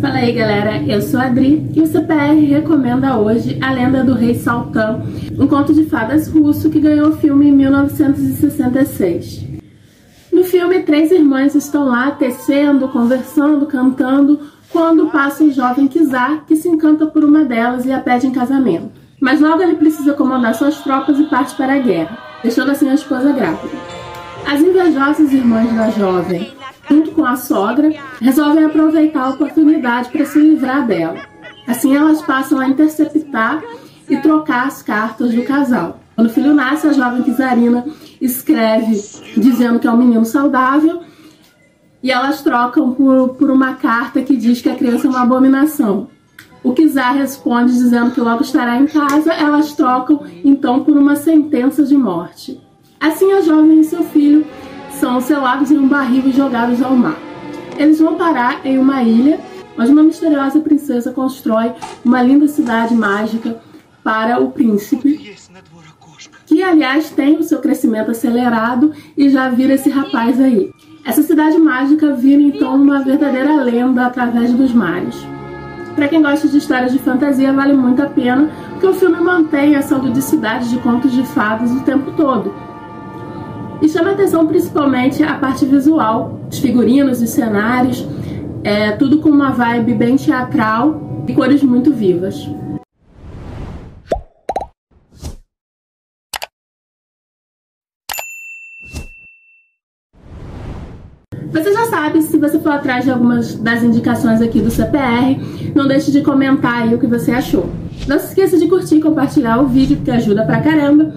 Fala aí galera, eu sou a Adri e o CPR recomenda hoje A Lenda do Rei Saltão, um conto de fadas russo que ganhou o filme em 1966. No filme, três irmãs estão lá tecendo, conversando, cantando, quando passa o jovem Kizar, que se encanta por uma delas e a pede em casamento. Mas logo ele precisa comandar suas tropas e parte para a guerra, deixando assim a esposa grávida. As invejosas irmãs da jovem com a sogra, resolvem aproveitar a oportunidade para se livrar dela. Assim, elas passam a interceptar e trocar as cartas do casal. Quando o filho nasce, a jovem Kizarina escreve dizendo que é um menino saudável e elas trocam por, por uma carta que diz que a criança é uma abominação. O Kizar responde dizendo que logo estará em casa, elas trocam então por uma sentença de morte. Assim, a jovem e seu filho são selados em um barril e jogados ao mar. Eles vão parar em uma ilha, onde uma misteriosa princesa constrói uma linda cidade mágica para o príncipe, que aliás tem o seu crescimento acelerado e já vira esse rapaz aí. Essa cidade mágica vira então uma verdadeira lenda através dos mares. Para quem gosta de histórias de fantasia, vale muito a pena, porque o filme mantém essa ludicidade de contos de fadas o tempo todo e chama atenção principalmente a parte visual, os figurinos, os cenários, é, tudo com uma vibe bem teatral e cores muito vivas. Você já sabe, se você for atrás de algumas das indicações aqui do CPR, não deixe de comentar aí o que você achou. Não se esqueça de curtir e compartilhar o vídeo, que ajuda pra caramba.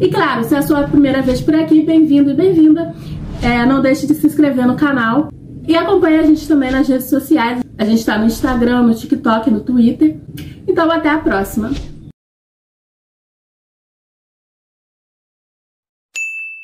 E claro, se é a sua primeira vez por aqui, bem-vindo e bem-vinda. É, não deixe de se inscrever no canal. E acompanhe a gente também nas redes sociais. A gente está no Instagram, no TikTok, no Twitter. Então até a próxima!